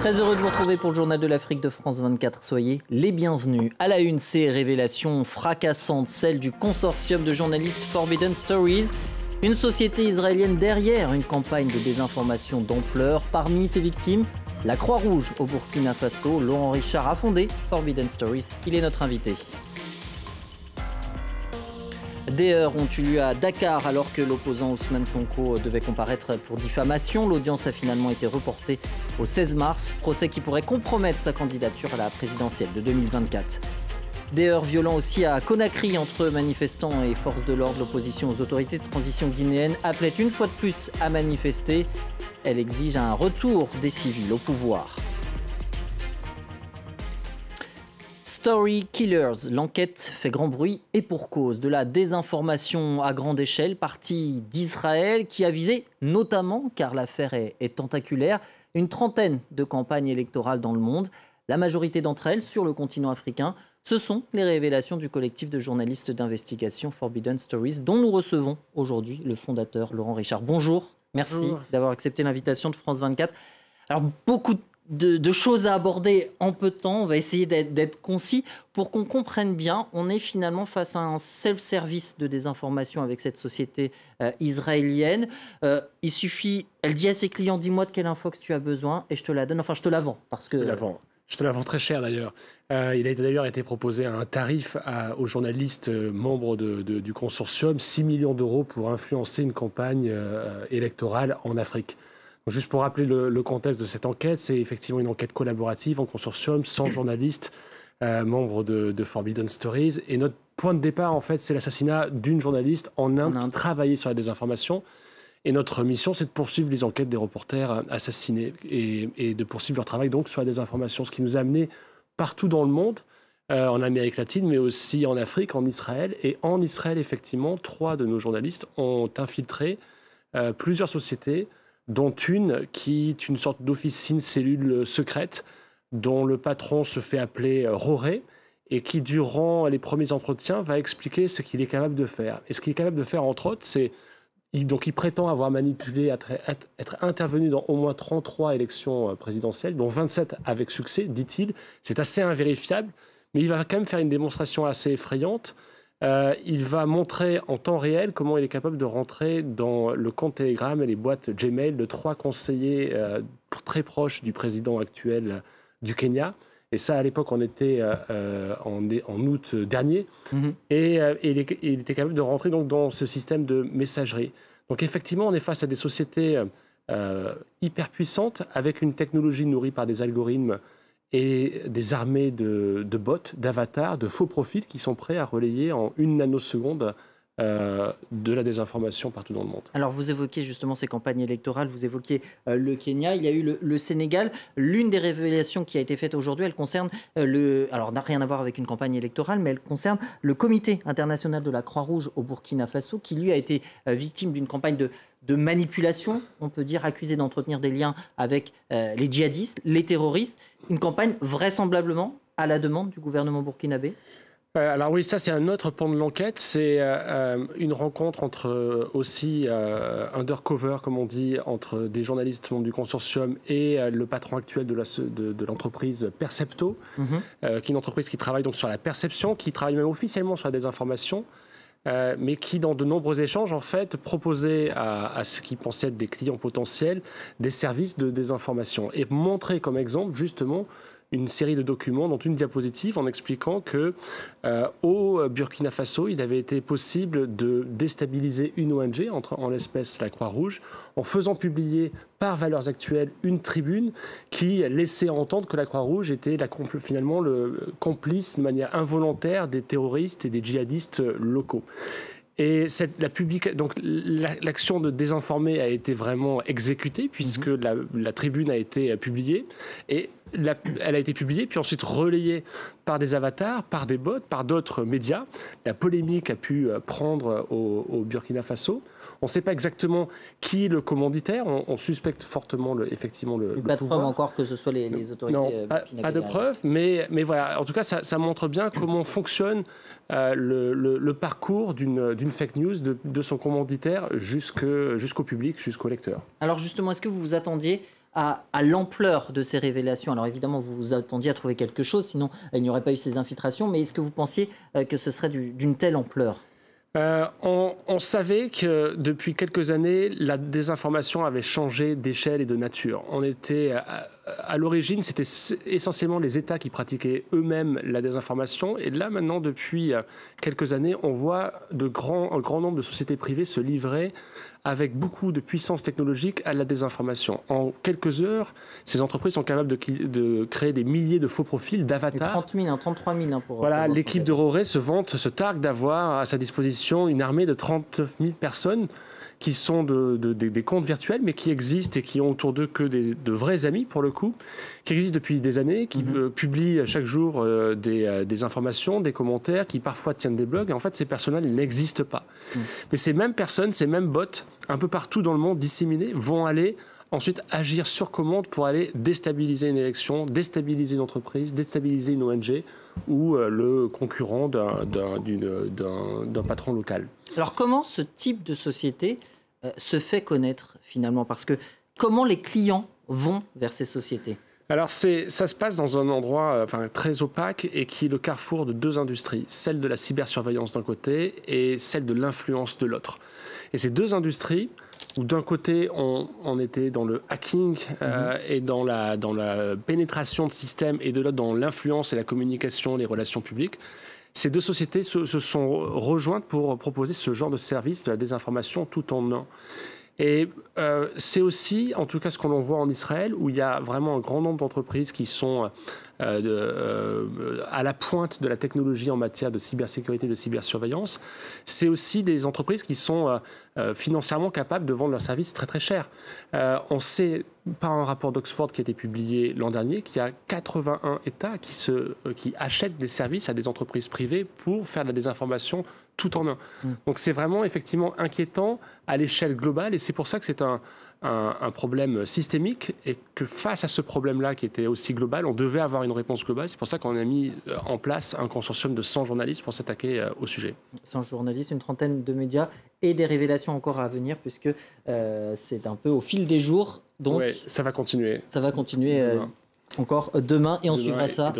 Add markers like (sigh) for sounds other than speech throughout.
Très heureux de vous retrouver pour le journal de l'Afrique de France 24. Soyez les bienvenus. À la une, ces révélations fracassantes, celle du consortium de journalistes Forbidden Stories. Une société israélienne derrière une campagne de désinformation d'ampleur. Parmi ses victimes, la Croix-Rouge au Burkina Faso. Laurent Richard a fondé Forbidden Stories. Il est notre invité. Des heures ont eu lieu à Dakar alors que l'opposant Ousmane Sonko devait comparaître pour diffamation. L'audience a finalement été reportée au 16 mars, procès qui pourrait compromettre sa candidature à la présidentielle de 2024. Des heures violents aussi à Conakry entre manifestants et forces de l'ordre. L'opposition aux autorités de transition guinéennes appelait une fois de plus à manifester. Elle exige un retour des civils au pouvoir. Story Killers, l'enquête fait grand bruit et pour cause de la désinformation à grande échelle partie d'Israël qui a visé notamment, car l'affaire est, est, tentaculaire, une trentaine de campagnes électorales dans le monde. La majorité d'entre elles sur le continent africain. Ce sont les révélations du collectif de journalistes d'investigation Forbidden Stories dont nous recevons aujourd'hui le fondateur Laurent Richard. Bonjour, merci d'avoir accepté l'invitation de France 24. Alors beaucoup de de, choses à aborder en peu de temps. On va essayer d'être concis pour qu'on comprenne bien. On est finalement face à un self-service de désinformation avec cette société euh, israélienne. Euh, il suffit, elle dit à ses clients dis-moi de quelle info que tu as besoin et je te la donne. Enfin, je te la vends parce que. Je te la vends. Je te très cher d'ailleurs. Euh, il a d'ailleurs été proposé un tarif aux journalistes membres du consortium, 6 millions d'euros pour influencer une campagne électorale en Afrique. Juste pour rappeler le, le contexte de cette enquête, c'est effectivement une enquête collaborative en consortium, sans (coughs) journalistes, euh, membres de, de, Forbidden Stories. Et notre point de départ, en fait, c'est l'assassinat d'une journaliste en Inde qui travaillait sur la désinformation. Et notre mission, c'est de poursuivre les enquêtes des reporters assassinés et, et, de poursuivre leur travail donc sur la désinformation, ce qui nous a amené partout dans le monde, euh, en Amérique latine, mais aussi en Afrique, en Israël. Et en Israël, effectivement, trois de nos journalistes ont infiltré euh, plusieurs sociétés dont une qui est une sorte d'officine cellule secrète dont le patron se fait appeler Roré et qui, durant les premiers entretiens, va expliquer ce qu'il est capable de faire. Et ce qu'il est capable de faire, entre autres, c'est donc il prétend avoir manipulé, être, être, intervenu dans au moins 33 élections présidentielles, dont 27 avec succès, dit-il. C'est assez invérifiable, mais il va quand même faire une démonstration assez effrayante euh, il va montrer en temps réel comment il est capable de rentrer dans le compte Telegram et les boîtes Gmail de trois conseillers euh, très proches du président actuel du Kenya. Et ça, à l'époque, on était euh, en, en, août dernier. Mm -hmm. Et, et il, est, il, était capable de rentrer donc dans ce système de messagerie. Donc effectivement, on est face à des sociétés hyper puissantes avec une technologie nourrie par des algorithmes et des armées de, de bots, d'avatars, de faux profils qui sont prêts à relayer en une nanoseconde euh, de la désinformation partout dans le monde. Alors vous évoquez justement ces campagnes électorales, vous évoquez euh, le Kenya, il y a eu le, Sénégal. L'une des révélations qui a été faite aujourd'hui, elle concerne euh, le... Alors n'a rien à voir avec une campagne électorale, mais elle concerne le Comité international de la Croix-Rouge au Burkina Faso, qui lui a été victime d'une campagne de, manipulation, on peut dire accusé d'entretenir des liens avec les djihadistes, les terroristes. Une campagne vraisemblablement à la demande du gouvernement burkinabé? Euh, alors oui, ça c'est un autre pan de l'enquête. C'est euh, une rencontre entre euh, aussi undercover, comme on dit, entre des journalistes du consortium et le patron actuel de l'entreprise de, de Percepto, mm -hmm. qui est une entreprise qui travaille donc sur la perception, qui travaille même officiellement sur la désinformation. Euh, mais qui, dans de nombreux échanges, en fait, proposait à, à ce qui pensaient être des clients potentiels des services de désinformation et montrer comme exemple, justement, une série de documents, dont une diapositive, en expliquant que euh, au Burkina Faso, il avait été possible de déstabiliser une ONG, entre, en l'espèce la Croix-Rouge, en faisant publier par Valeurs Actuelles une tribune qui laissait entendre que la Croix-Rouge était la, finalement le complice de manière involontaire des terroristes et des djihadistes locaux. Et cette, la public... donc l'action de désinformer a été vraiment exécutée puisque mmh. la, la, tribune a été publiée et la, elle a été publiée puis ensuite relayée par des avatars, par des bots, par d'autres médias. La polémique a pu prendre au, au Burkina Faso. On ne sait pas exactement qui est le commanditaire. On, on suspecte fortement le, effectivement le. le pas de preuve encore que ce soit les, les autorités. Non, pas, pas de preuve, mais, mais voilà. En tout cas, ça, ça montre bien comment fonctionne euh, le, parcours d'une fake news de, de son commanditaire jusqu'au public, jusqu'au lecteur. Alors justement, est-ce que vous vous attendiez à, l'ampleur de ces révélations Alors évidemment, vous vous attendiez à trouver quelque chose, sinon il n'y aurait pas eu ces infiltrations, mais est-ce que vous pensiez que ce serait d'une telle ampleur? Euh, on, savait que depuis quelques années, la désinformation avait changé d'échelle et de nature. On était à, l'origine, c'était essentiellement les États qui pratiquaient eux-mêmes la désinformation, et là maintenant, depuis euh, quelques années, on voit de grands, un grand nombre de sociétés privées se livrer avec beaucoup de puissance technologique à la désinformation. En quelques heures, ces entreprises sont capables de, créer des milliers de faux profils d'avatars. 30 000, 33 000 pour. Voilà, l'équipe de Roré se vante, se targue d'avoir à sa disposition une armée de 30 000 personnes qui sont des comptes virtuels, mais qui existent et qui ont autour d'eux que de vrais amis, pour le coup, qui existent depuis des années, qui mhm. euh, publient chaque jour euh, euh, des, informations, des commentaires, qui parfois tiennent des blogs. Et en fait, ces personnes-là, ils n'existent pas. Mhm. Mais ces mêmes personnes, ces mêmes bots, un peu partout dans le monde disséminés, vont aller ensuite agir sur commande pour aller déstabiliser une élection, déstabiliser une entreprise, déstabiliser une ONG ou le concurrent d'un patron local. Alors comment ce type de société euh, se fait connaître finalement? Parce que comment les clients vont vers ces sociétés? Alors ça se passe dans un endroit euh, enfin, très opaque et qui est le carrefour de deux industries, celle de la cybersurveillance d'un côté et celle de l'influence de l'autre. Et ces deux industries, où d'un côté on, était dans le hacking euh, mhm. et dans la, dans la pénétration de systèmes et de l'autre dans l'influence et la communication, les relations publiques, ces deux sociétés se, sont rejointes pour proposer ce genre de service de la désinformation tout en un. Et euh, c'est aussi, en tout cas, ce qu'on voit en Israël, où il y a vraiment un grand nombre d'entreprises qui sont euh, euh, à la pointe de la technologie en matière de cybersécurité, de cybersurveillance. C'est aussi des entreprises qui sont financièrement capables de vendre leurs services très très cher. on sait par un rapport d'Oxford qui a été publié l'an dernier qu'il y a 81 États qui, achètent des services à des entreprises privées pour faire de la désinformation tout en un. Mm. Donc c'est vraiment effectivement inquiétant à l'échelle globale et c'est pour ça que c'est un, un, problème systémique et que face à ce problème-là qui était aussi global, on devait avoir une réponse globale. C'est pour ça qu'on a mis euh, en place un consortium de 100 journalistes pour s'attaquer euh, au sujet. 100 journalistes, une trentaine de médias et des révélations encore à venir puisque euh, c'est un peu au fil des jours. Donc ça va continuer. Ça va continuer encore demain et on suivra ça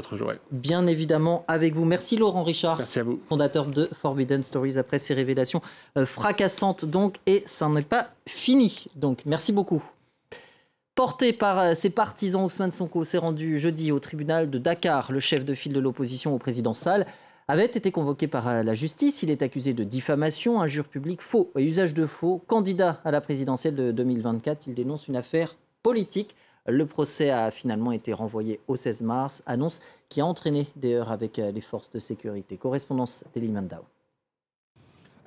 bien évidemment avec vous. Merci Laurent Richard, Merci à vous. fondateur de Forbidden Stories après ces révélations euh, fracassantes donc et ça n'est pas fini donc merci beaucoup. Porté par euh, ses partisans, Ousmane Sonko s'est rendu jeudi au tribunal de Dakar. Le chef de file de l'opposition au président Sall avait été convoqué par euh, la justice. Il est accusé de diffamation, injure publique, faux et usage de faux. Candidat à la présidentielle de 2024, il dénonce une affaire politique le procès a finalement été renvoyé au 16 mars, annonce qui a entraîné des heures avec euh, les forces de sécurité. Correspondance d'Elimandao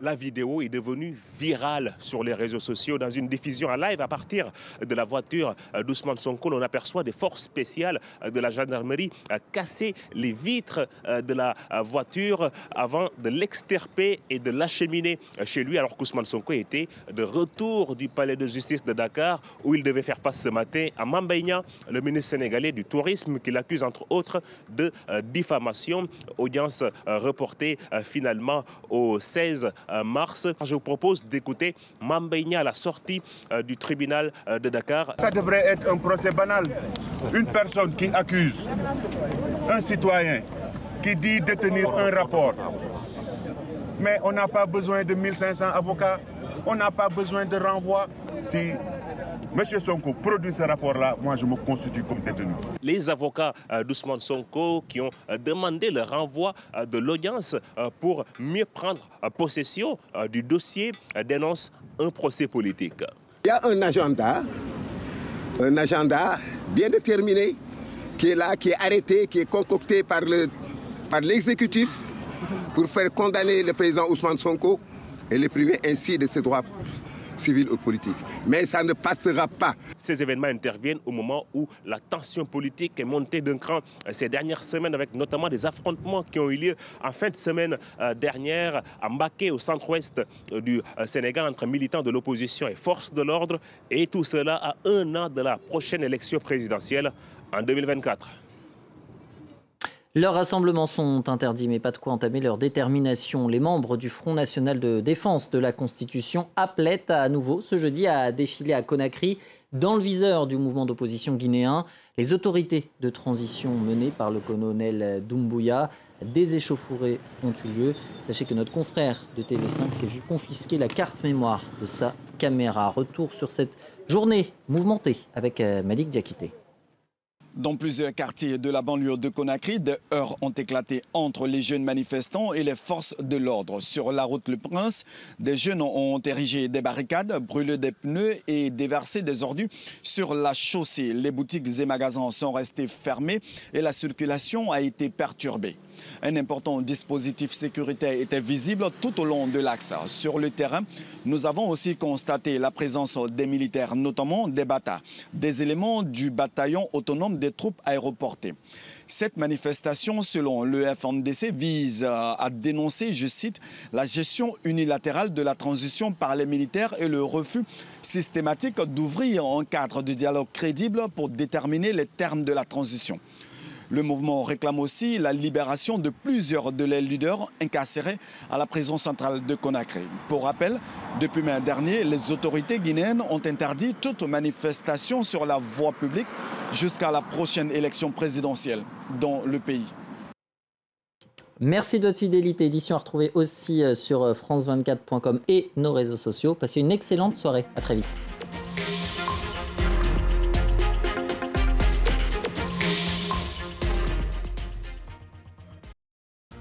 la vidéo est devenue virale sur les réseaux sociaux. Dans une diffusion en live à partir de la voiture d'Ousmane Sonko, on aperçoit des forces spéciales de la gendarmerie casser les vitres de la voiture avant de l'extirper et de l'acheminer chez lui, alors qu'Ousmane Sonko était de retour du palais de justice de Dakar, où il devait faire face ce matin à Mambaïna, le ministre sénégalais du tourisme, qui l'accuse entre autres de diffamation. Audience reportée finalement au 16 euh, mars. Je vous propose d'écouter Mambeigna à la sortie euh, du tribunal euh, de Dakar. Ça devrait être un procès banal. Une personne qui accuse un citoyen qui dit détenir un rapport. Mais on n'a pas besoin de 1500 avocats, on n'a pas besoin de renvoi. Monsieur Sonko produit ce rapport-là, moi je me constitue comme détenu. Les avocats euh, d'Ousmane Sonko qui ont euh, demandé le renvoi euh, de l'audience pour mieux prendre possession du dossier dénoncent un procès politique. Il y a un agenda, un agenda bien déterminé qui est là, qui est arrêté, qui est concocté par l'exécutif par pour faire condamner le président Ousmane Sonko et le priver ainsi de ses droits civile ou politique. Mais ça ne passera pas. Ces événements interviennent au moment où la tension politique est montée d'un cran ces dernières semaines, avec notamment des affrontements qui ont eu lieu en fin de semaine euh, dernière à Mbaké, au centre-ouest euh, du euh, Sénégal, entre militants de l'opposition et forces de l'ordre. Et tout cela à un an de la prochaine élection présidentielle en 2024. Leurs rassemblements sont interdits, mais pas de quoi entamer leur détermination. Les membres du Front national de défense de la Constitution appelaient à nouveau ce jeudi à défiler à Conakry dans le viseur du mouvement d'opposition guinéen. Les autorités de transition menées par le colonel Doumbouya, des échauffourées ont eu lieu. Sachez que notre confrère de TV5 s'est vu confisquer la carte mémoire de sa caméra. Retour sur cette journée mouvementée avec euh, Malik Diakité. Dans plusieurs quartiers de la banlieue de Conakry, des heurts ont éclaté entre les jeunes manifestants et les forces de l'ordre. Sur la route Le Prince, des jeunes ont érigé des barricades, brûlé des pneus et déversé des ordures sur la chaussée. Les boutiques et magasins sont restés fermés et la circulation a été perturbée. Un important dispositif sécuritaire était visible tout au long de l'axe. Sur le terrain, nous avons aussi constaté la présence des militaires, notamment des bata, des éléments du bataillon autonome des troupes aéroportées. Cette manifestation, selon le FNDC, vise à dénoncer, je cite, la gestion unilatérale de la transition par les militaires et le refus systématique d'ouvrir un cadre de dialogue crédible pour déterminer les termes de la transition. Le mouvement réclame aussi la libération de plusieurs de les leaders incarcérés à la prison centrale de Conakry. Pour rappel, depuis mai dernier, les autorités guinéennes ont interdit toute manifestation sur la voie publique jusqu'à la prochaine élection présidentielle dans le pays. Merci de votre fidélité. Édition à retrouver aussi euh, sur euh, France24.com et nos réseaux sociaux. Passez une excellente soirée. À très vite.